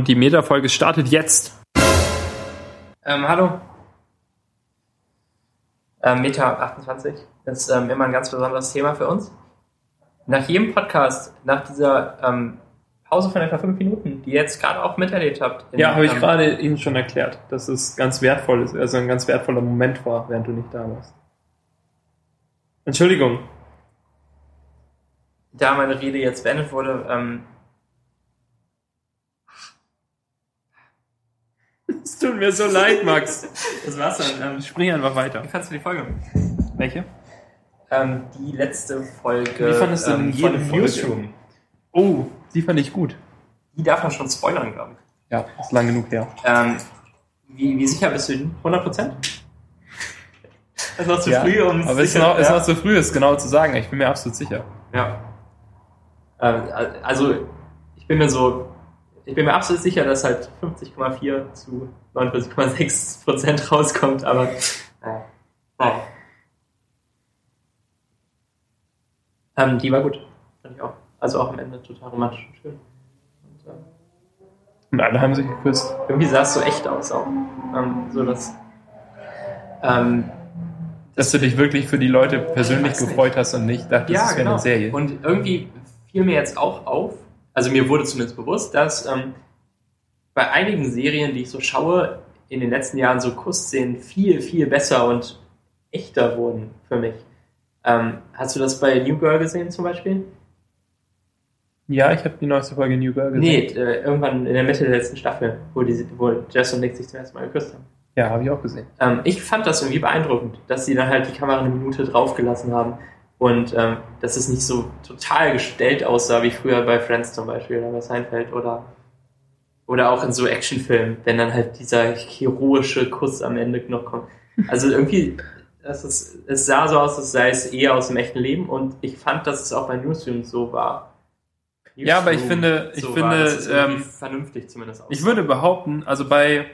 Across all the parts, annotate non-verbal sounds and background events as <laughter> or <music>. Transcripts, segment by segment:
Und die Meta-Folge startet jetzt. Ähm, hallo. Ähm, Meta 28 ist ähm, immer ein ganz besonderes Thema für uns. Nach jedem Podcast, nach dieser ähm, Pause von etwa fünf Minuten, die ihr jetzt gerade auch miterlebt habt. in, Ja, habe ich ähm, gerade Ihnen schon erklärt, dass es ganz wertvoll ist, also ein ganz wertvoller Moment war, während du nicht da warst. Entschuldigung. Da meine Rede jetzt beendet wurde, Es tut mir so leid, Max. das war's dann. Ähm, Spring einfach weiter. wie fandst du die Folge? Welche? Ähm, die letzte Folge Wie fandest du denn ähm, jede von Folge? Newsroom. Oh, die fand ich gut. Die darf man schon spoilern, glaube ich. Ja, ist lang genug her. Ähm, wie, wie sicher bist du? 100 Prozent? Das ist noch zu Ja, früh, um Aber es ist noch, ist noch zu früh, es genau zu sagen. Ich bin mir absolut sicher. Ja. Ähm, also, ich bin mir so, ich bin mir absolut sicher, dass halt 50,4 zu 49,6 Prozent rauskommt, aber naja. naja. Ähm, die war gut, fand ich auch. Also auch am Ende total romantisch und schön. Und, ähm, Und alle haben sich geküsst. irgendwie sah es so echt aus auch. Ähm, so dass ähm, Dass du dich wirklich für die Leute persönlich weiß nicht. gefreut hast und nicht dachtest, Ja, es wäre genau. eine Serie. Und irgendwie fiel mir jetzt auch auf, also mir wurde zumindest bewusst, dass ähm, bei einigen Serien, die ich so schaue, in den letzten Jahren so Kussszenen viel, viel besser und echter wurden für mich. Ähm, hast du das bei New Girl gesehen zum Beispiel? ja, ich habe die neueste Folge New Girl gesehen. Nee, äh, irgendwann in der Mitte der letzten Staffel, wo, die, wo Jess und Nick sich zum ersten Mal geküsst haben. Ja, habe ich auch gesehen. Ähm, ich fand das irgendwie beeindruckend, dass sie dann halt die Kamera eine Minute draufgelassen haben und ähm, dass es nicht so total gestellt aussah wie früher bei Friends zum Beispiel oder bei Seinfeld oder oder auch in so Actionfilmen, wenn dann halt dieser heroische Kuss am Ende noch kommt. <laughs> Also irgendwie, das ist, es sah so aus, als sei es eher aus dem echten Leben und ich fand, dass es auch bei Newsroom so war. Ja, aber ich Newsroom finde- ich so finde, ähm, vernünftig zumindest aussah. Ich würde behaupten, also bei,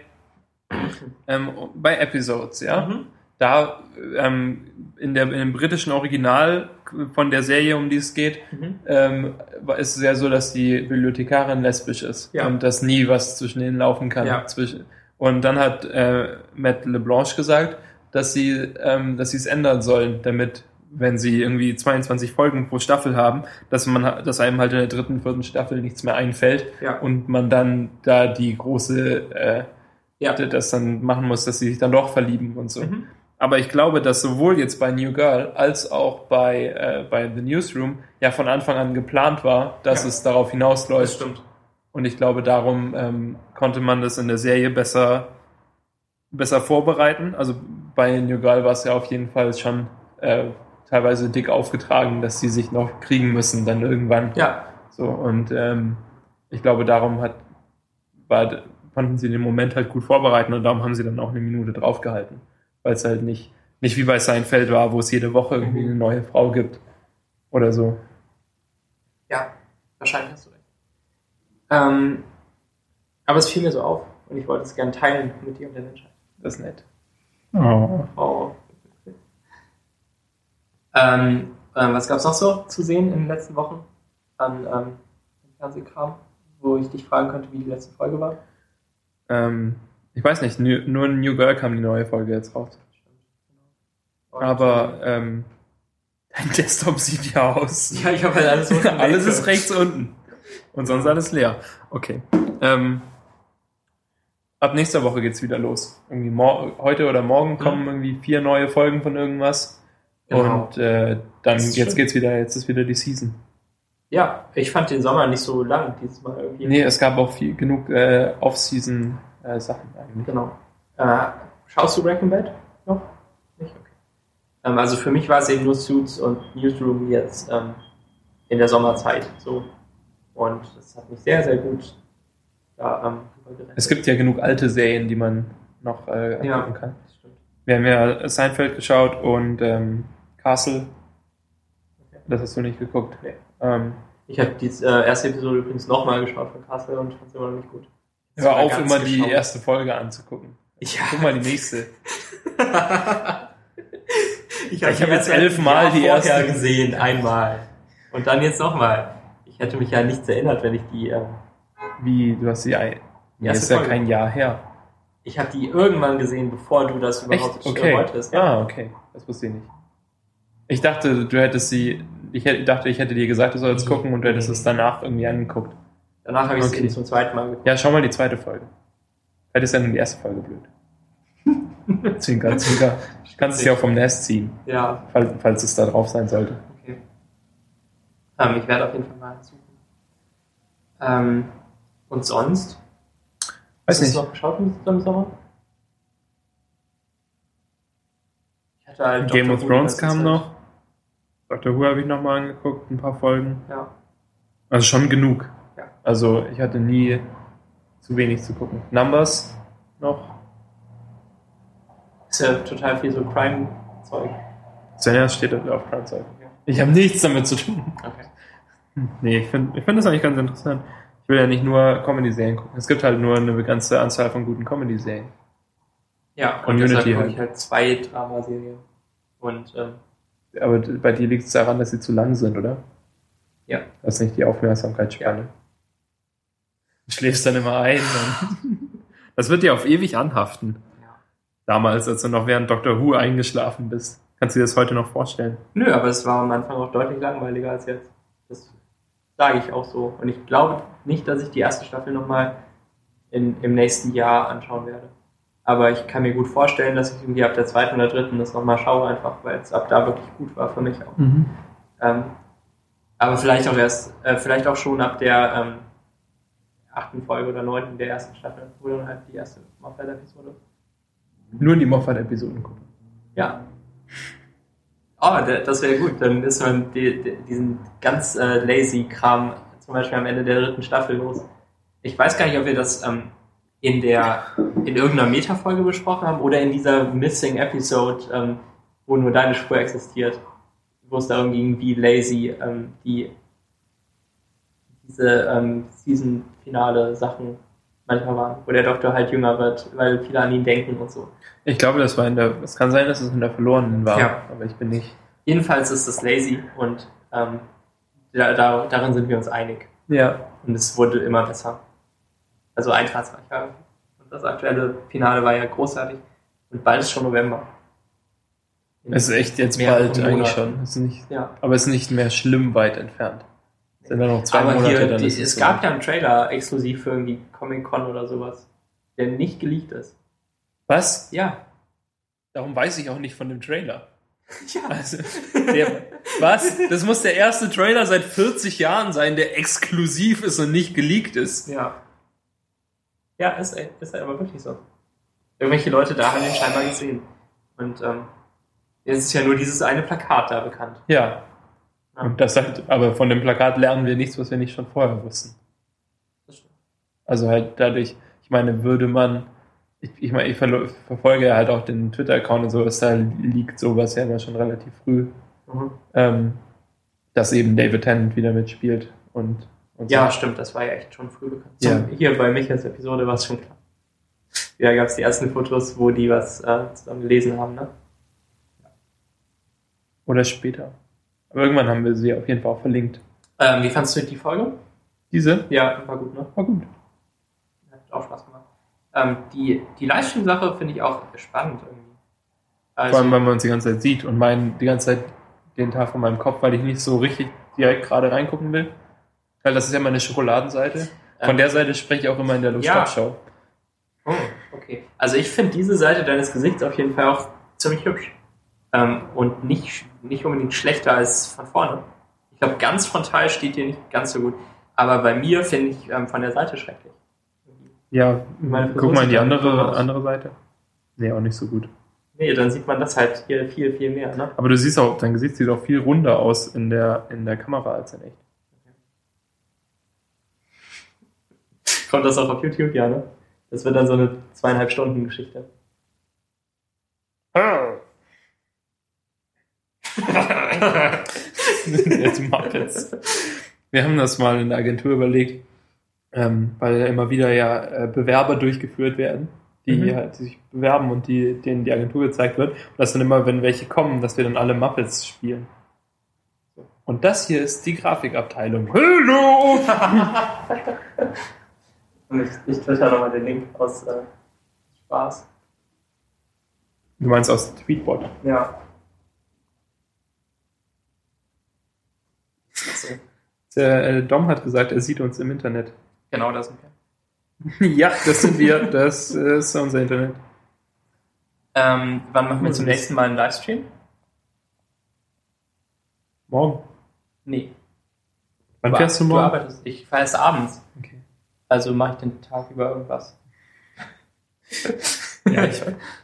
ähm, bei Episodes, ja, Mhm. Da ähm, in, der, in dem britischen Original von der Serie, um die es geht, Mhm. ähm, ist es ja so, dass die Bibliothekarin lesbisch ist Ja. und dass nie was zwischen ihnen laufen kann. Ja. Zwischen, und dann hat äh, Matt LeBlanche gesagt, dass sie ähm, dass sie es ändern sollen, damit wenn sie irgendwie 22 Folgen pro Staffel haben, dass man dass einem halt in der dritten, vierten Staffel nichts mehr einfällt Ja. und man dann da die große äh, Ja. das dann machen muss, dass sie sich dann doch verlieben und so. Mhm. Aber ich glaube, dass sowohl jetzt bei New Girl als auch bei, äh, bei The Newsroom ja von Anfang an geplant war, dass Ja. es darauf Das hinausläuft. stimmt. Und ich glaube, darum ähm, konnte man das in der Serie besser, besser vorbereiten. Also bei New Girl war es ja auf jeden Fall schon äh, teilweise dick aufgetragen, dass sie sich noch kriegen müssen dann irgendwann. Ja, So, und ähm, ich glaube, darum hat, war, konnten sie den Moment halt gut vorbereiten und darum haben sie dann auch eine Minute draufgehalten. Weil es halt nicht, nicht wie bei Seinfeld war, wo es jede Woche irgendwie eine neue Frau gibt. Oder so. Ja, wahrscheinlich hast du recht. Ähm, aber es fiel mir so auf und ich wollte es gerne teilen mit dir und der Menschheit. Das ist nett. Oh. Oh. Ähm, ähm, was gab es noch so zu sehen in den letzten Wochen an ähm, Fernsehkram, wo ich dich fragen könnte, wie die letzte Folge war? Ähm, ich weiß nicht, nur in New Girl kam die neue Folge jetzt raus. Aber ähm, dein Desktop sieht ja aus. <laughs> ja, ich habe halt alles unten alles ist rechts unten. Und sonst alles leer. Okay. Ähm, ab nächster Woche geht's wieder los. Irgendwie heute oder morgen kommen irgendwie vier neue Folgen von irgendwas. Genau. Und äh, dann jetzt schön. geht's wieder, jetzt ist wieder die Season. Ja, ich fand den Sommer nicht so lang dieses Mal irgendwie. Nee, es gab auch viel genug äh, Off-Season äh, Sachen eigentlich. Genau. Äh, schaust du Breaking Bad noch? Nicht? Okay. Ähm, also für mich war es eben nur Suits und Newsroom jetzt ähm, in der Sommerzeit so. Und das hat mich sehr, sehr gut da ähm. Es gibt ja genug alte Serien, die man noch äh, angucken Ja. kann. Das stimmt. Wir haben ja Seinfeld geschaut und ähm, Castle. Okay. Das hast du nicht geguckt. Nee. Ähm, Ich habe die äh, erste Episode übrigens nochmal geschaut von Castle und fand es immer noch nicht gut. Hör auf, immer die geschaut. erste Folge anzugucken. Ja. Guck mal die nächste. <laughs> ich hab die jetzt elfmal die erste- gesehen, einmal. Und dann jetzt nochmal. Ich hätte mich ja nichts erinnert, wenn ich die. Ähm, Wie, du hast sie ein. Die Nee, erste ist ja Folge. kein Jahr her. Ich habe die irgendwann gesehen, bevor du das überhaupt Echt? Okay. wolltest. Ah, okay. Das wusste ich nicht. Ich dachte, du hättest sie, ich hätte- dachte, ich hätte dir gesagt, du sollst gucken und du hättest es danach irgendwie angeguckt. Danach habe ich es Okay. zum zweiten Mal geguckt. Ja, schau mal die zweite Folge. Vielleicht ist ja nur die erste Folge blöd. <laughs> zwinker, zwinker. Du kannst es ja auch vom Nest ziehen, Ja, falls, falls es da drauf sein sollte. okay. Ähm, ich werde auf jeden Fall mal suchen. Ähm, und sonst? Weiß Hast du es nicht. noch geschaut im Sommer? Ich hatte halt Game of Thrones kam Zeit. noch. Doctor Who habe ich noch mal angeguckt, ein paar Folgen. Ja. Also schon genug. Ja. Also ich hatte nie zu wenig zu gucken. Numbers noch. Ist ja total viel so Crime-Zeug. Svenja steht auf Prime Zeit. Ich habe nichts damit zu tun. Okay. <laughs> Nee, ich finde ich find das eigentlich ganz interessant. Ich will ja nicht nur Comedy-Serien gucken. Es gibt halt nur eine begrenzte Anzahl von guten Comedy-Serien. Ja, und Community deshalb gucke halt. ich halt zwei Dramaserien. Und ähm, Aber bei dir liegt es daran, dass sie zu lang sind, oder? Ja. Das ist nicht die Aufmerksamkeitsspanne. Du schläfst dann immer ein. Und das wird dir auf ewig anhaften. Damals, als du noch während Dr. Who eingeschlafen bist. Kannst du dir das heute noch vorstellen? Nö, aber es war am Anfang auch deutlich langweiliger als jetzt. Das sage ich auch so. Und ich glaube nicht, dass ich die erste Staffel nochmal im nächsten Jahr anschauen werde. Aber ich kann mir gut vorstellen, dass ich irgendwie ab der zweiten oder dritten das nochmal schaue, einfach weil es ab da wirklich gut war für mich auch. Ähm, aber vielleicht auch erst, äh, vielleicht auch schon ab der ähm, achten Folge oder neunten der ersten Staffel, wo dann halt die erste Moffat-Episode. Nur die Moffat-Episoden gucken. Ja. Oh, das wäre gut. Dann ist man die, die, diesen ganz äh, lazy Kram zum Beispiel am Ende der dritten Staffel los. Ich weiß gar nicht, ob wir das ähm, in der in irgendeiner Meta-Folge besprochen haben oder in dieser Missing Episode, ähm, wo nur deine Spur existiert, wo es darum ging, wie lazy ähm, die diese ähm, Season-Finale Sachen manchmal waren, wo der Doktor halt jünger wird, weil viele an ihn denken und so. Ich glaube, das war in der. Es kann sein, dass es in der verlorenen war, Ja. aber ich bin nicht. Jedenfalls ist es lazy und ähm, da, da, darin sind wir uns einig. Ja. Und es wurde immer besser. Also einfallsreicher. Und das aktuelle Finale war ja großartig. Und bald ist schon November. Es ist echt jetzt bald eigentlich schon. Ist nicht, Ja. aber es ist nicht mehr schlimm weit entfernt. Es sind dann noch zwei Aber Monate, hier, dann die, ist es so. gab ja einen Trailer exklusiv für irgendwie Comic-Con oder sowas, der nicht geleakt ist. Was? Ja. Darum weiß ich auch nicht von dem Trailer. <laughs> Ja. Also, der, was? Das muss der erste Trailer seit 40 Jahren sein, der exklusiv ist und nicht geleakt ist. Ja. Ja, ist, ist halt aber wirklich so. Irgendwelche Leute da haben den scheinbar gesehen. Und ähm, es ist ja nur dieses eine Plakat da bekannt. Ja. Und das halt, aber von dem Plakat lernen wir nichts, was wir nicht schon vorher wussten. Das stimmt. Also halt dadurch, ich meine, würde man, ich, ich meine, ich verfolge ja halt auch den Twitter-Account und sowas, da liegt sowas ja immer schon relativ früh, Mhm. ähm, dass eben David Tennant wieder mitspielt und, und Ja, so. stimmt, das war ja echt schon früh bekannt. Ja. Hier bei Michaels Episode war es schon klar. Ja, gab es die ersten Fotos, wo die was äh, zusammen gelesen haben, ne? Oder später. Aber irgendwann haben wir sie auf jeden Fall auch verlinkt. Ähm, wie fandst du die Folge? Diese Ja, war gut, ne? war gut. Hat auch Spaß gemacht. Ähm, die die Livestream-Sache finde ich auch spannend irgendwie. Also, Vor allem, weil man uns die ganze Zeit sieht und mein, die ganze Zeit den Tag von meinem Kopf, weil ich nicht so richtig direkt gerade reingucken will. Weil das ist ja meine Schokoladenseite. Von Ähm, der Seite spreche ich auch immer in der Ja. Lust-Show. Oh, okay. Also ich finde diese Seite deines Gesichts auf jeden Fall auch ziemlich hübsch. Ähm, und nicht, nicht unbedingt schlechter als von vorne. Ich glaube, ganz frontal steht dir nicht ganz so gut. Aber bei mir finde ich ähm, von der Seite schrecklich. Ja, Meine guck mal in die andere, andere Seite. Nee, auch nicht so gut. Nee, dann sieht man das halt hier viel, viel mehr. Ne? Aber du siehst auch, dein Gesicht sieht auch viel runder aus in der, in der Kamera als in echt. <laughs> Kommt das auch auf YouTube, ja, ne? Das wird dann so eine zweieinhalb Stunden Geschichte. Jetzt Muppets. Wir haben das mal in der Agentur überlegt, ähm, weil immer wieder ja äh, Bewerber durchgeführt werden, die Mhm. halt sich bewerben und die, denen die Agentur gezeigt wird. Und das dann immer, wenn welche kommen, dass wir dann alle Muppets spielen. Und das hier ist die Grafikabteilung. Hallo! <laughs> Und ich, ich twitter nochmal den Link aus äh, Spaß. Du meinst aus Tweetbot? Ja. So, Der äh, Dom hat gesagt, er sieht uns im Internet. genau das sind wir. <laughs> ja, das sind wir. Das äh, ist unser Internet. Ähm, wann machen wir zum nächsten Mal einen Livestream? Morgen. Nee. Wann fährst du morgen? arbeitest. Ich fahre erst abends. Okay. Also mache ich den Tag über irgendwas. <laughs> ja, ich,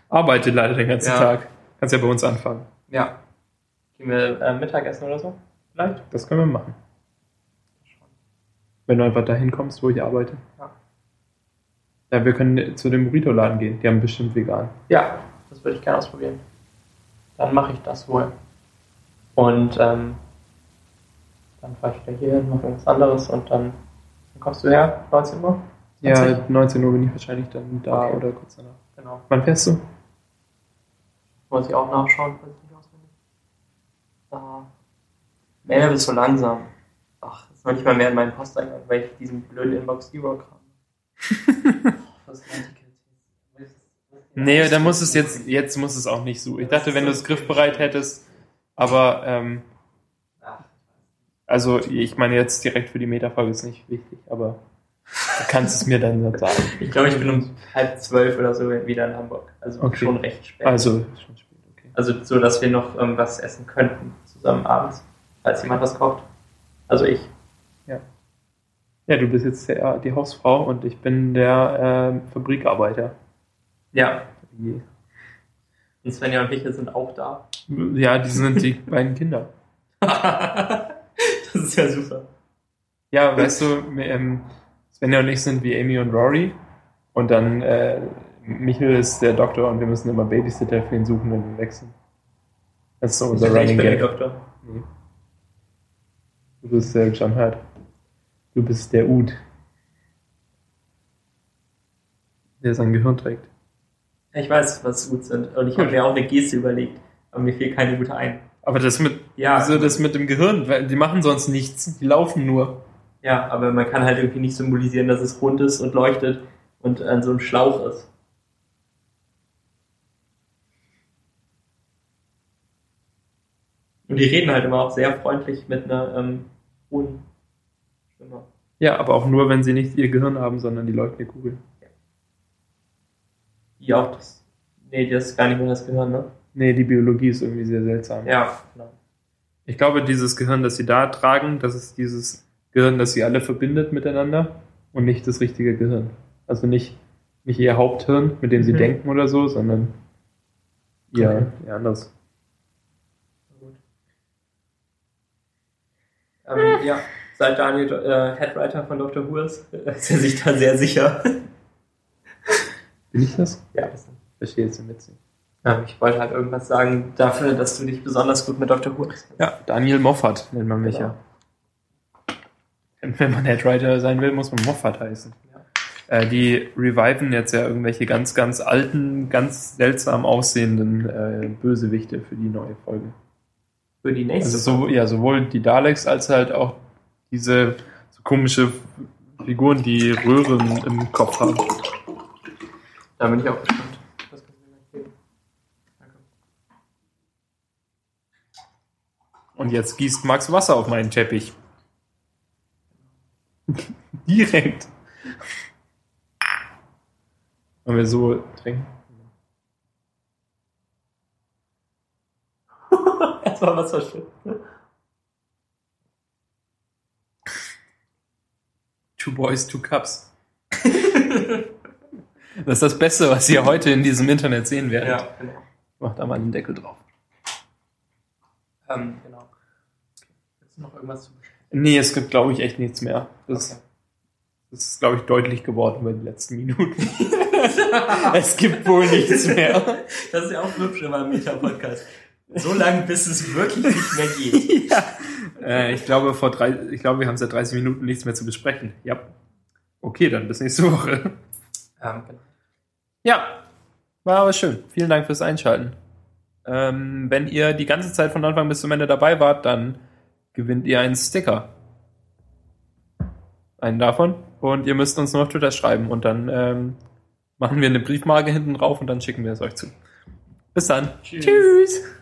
Arbeite leider den ganzen Ja. Tag. Kannst ja bei uns anfangen. ja. Gehen wir äh, Mittagessen oder so? Vielleicht? Das können wir machen. Wenn du einfach dahin kommst, wo ich arbeite. Ja. Ja, wir können zu dem Burrito-Laden gehen. Die haben bestimmt vegan. Ja, das würde ich gerne ausprobieren. Dann mache ich das wohl. Und ähm, dann fahre ich wieder hier hin, mache irgendwas anderes und dann, dann kommst du her, 19 Uhr? Ja, 20? 19 Uhr bin ich wahrscheinlich dann da Okay. oder kurz danach. Genau. Wann fährst du? Muss ich auch nachschauen, falls ich nicht auswendig. Da. Mail bist so langsam. Ist noch nicht mal mehr in meinen Posteingang, weil ich diesen blöden Inbox Zero <laughs> ist- Nee, dann muss es jetzt, jetzt muss es auch nicht so. Ich dachte, wenn du es griffbereit hättest, aber ähm, also ich meine jetzt direkt für die Metafolge ist nicht wichtig, aber du kannst es mir dann sagen. Ich glaube, ich bin um halb zwölf oder so wieder in Hamburg. Also Okay. schon recht spät. Also schon spät, okay. Also so, dass wir noch ähm, was essen könnten zusammen abends, falls jemand was kocht. Also ich. Ja, du bist jetzt der, die Hausfrau und ich bin der ähm, Fabrikarbeiter. Ja. Und Svenja und Michael sind auch da. Ja, die sind die <laughs> beiden Kinder. das ist ja super. Ja, weißt du, ähm, Svenja und ich sind wie Amy und Rory und dann äh, Michael ist der Doktor und wir müssen immer Babysitter für ihn suchen, wenn wir wechseln. Das ist so unser ich Running bin der. Doktor. Nee. Du bist der John Hurt. Du bist der Ud. Der sein Gehirn trägt. Ich weiß, was gut sind. Und ich habe mir auch eine Geste überlegt. Aber mir fiel keine gute ein. Aber das mit, Ja. wieso das mit dem Gehirn, weil die machen sonst nichts, die laufen nur. Ja, aber man kann halt irgendwie nicht symbolisieren, dass es rund ist und leuchtet und an so einem Schlauch ist. Und die reden halt immer auch sehr freundlich mit einer ähm, hohen Stimme. Ja, aber auch nur, wenn sie nicht ihr Gehirn haben, sondern die leuchtende Kugel. Die auch das. Nee, das ist gar nicht mehr das Gehirn, ne? Nee, die Biologie ist irgendwie sehr seltsam. Ja, genau. Ich glaube, dieses Gehirn, das sie da tragen, das ist dieses Gehirn, das sie alle verbindet miteinander und nicht das richtige Gehirn. Also nicht, nicht ihr Haupthirn, mit dem sie Mhm. denken oder so, sondern ihr, Okay. ihr anderes. Gut. Ähm, ja, seit Daniel äh, Headwriter von Dr. Who ist, ist er sich da sehr sicher. Bin ich das? ja, das Verstehe jetzt den Witz nicht. Ähm, ich wollte halt irgendwas sagen dafür, dass du dich besonders gut mit Dr. Who auskennst. Ja, Daniel Moffat nennt man mich Genau. ja. Wenn man Headwriter sein will, muss man Moffat heißen. Ja. Äh, die reviven jetzt ja irgendwelche ganz, ganz alten, ganz seltsam aussehenden äh, Bösewichte für die neue Folge. Für die nächste. Also so, ja, sowohl die Daleks als halt auch diese so komische Figuren, die Röhren im Kopf haben. Da bin ich auch gespannt. Das kannst du mir gleich geben. Danke. Und jetzt gießt Max Wasser auf meinen Teppich. <laughs> Direkt. Wollen wir so trinken? <laughs> Erstmal was verschüttet. Two Boys, Two Cups. <laughs> Das ist das Beste, was ihr heute in diesem Internet sehen werdet. Ja, genau. Macht da mal einen Deckel drauf. Ähm, genau. Du noch irgendwas zu besprechen? Nee, es gibt, glaube ich, echt nichts mehr. Das, Okay. das ist, glaube ich, deutlich geworden über die letzten Minuten. <laughs> es gibt wohl nichts mehr. Das ist ja auch hübsch immer im Meta-Podcast. So lange, bis es wirklich nicht mehr geht. <laughs> ja. Äh, ich glaube, vor drei, ich glaube, wir haben seit 30 Minuten nichts mehr zu besprechen. Ja. Okay, dann bis nächste Woche. Genau. Ja, war aber schön. Vielen Dank fürs Einschalten. Ähm, wenn ihr die ganze Zeit von Anfang bis zum Ende dabei wart, dann gewinnt ihr einen Sticker. Einen davon Und ihr müsst uns nur auf Twitter schreiben und dann ähm, machen wir eine Briefmarke hinten drauf und dann schicken wir es euch zu. Bis dann. Tschüss. Tschüss.